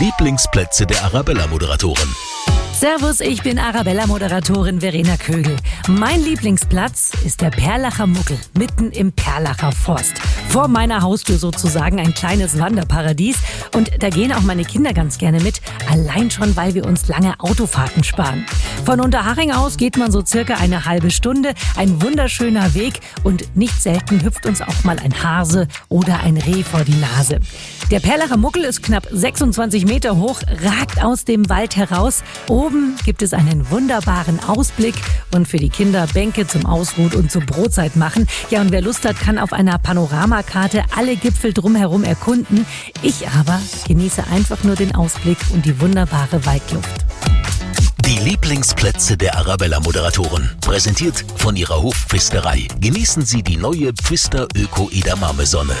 Lieblingsplätze der Arabella-Moderatoren. Servus, ich bin Arabella-Moderatorin Verena Kögel. Mein Lieblingsplatz ist der Perlacher Muckel, mitten im Perlacher Forst. Vor meiner Haustür sozusagen ein kleines Wanderparadies. Und da gehen auch meine Kinder ganz gerne mit, allein schon, weil wir uns lange Autofahrten sparen. Von Unterhaching aus geht man so circa eine halbe Stunde, ein wunderschöner Weg und nicht selten hüpft uns auch mal ein Hase oder ein Reh vor die Nase. Der Perlacher Muckel ist knapp 26 Meter hoch, ragt aus dem Wald heraus. Oben gibt es einen wunderbaren Ausblick und für die Kinder Bänke zum Ausruhen und zur Brotzeit machen. Ja, und wer Lust hat, kann auf einer Panoramakarte alle Gipfel drumherum erkunden. Ich aber genieße einfach nur den Ausblick und die wunderbare Waldluft. Lieblingsplätze der Arabella-Moderatoren. Präsentiert von ihrer Hofpfisterei. Genießen Sie die neue Pfister Öko Edamame Sonne.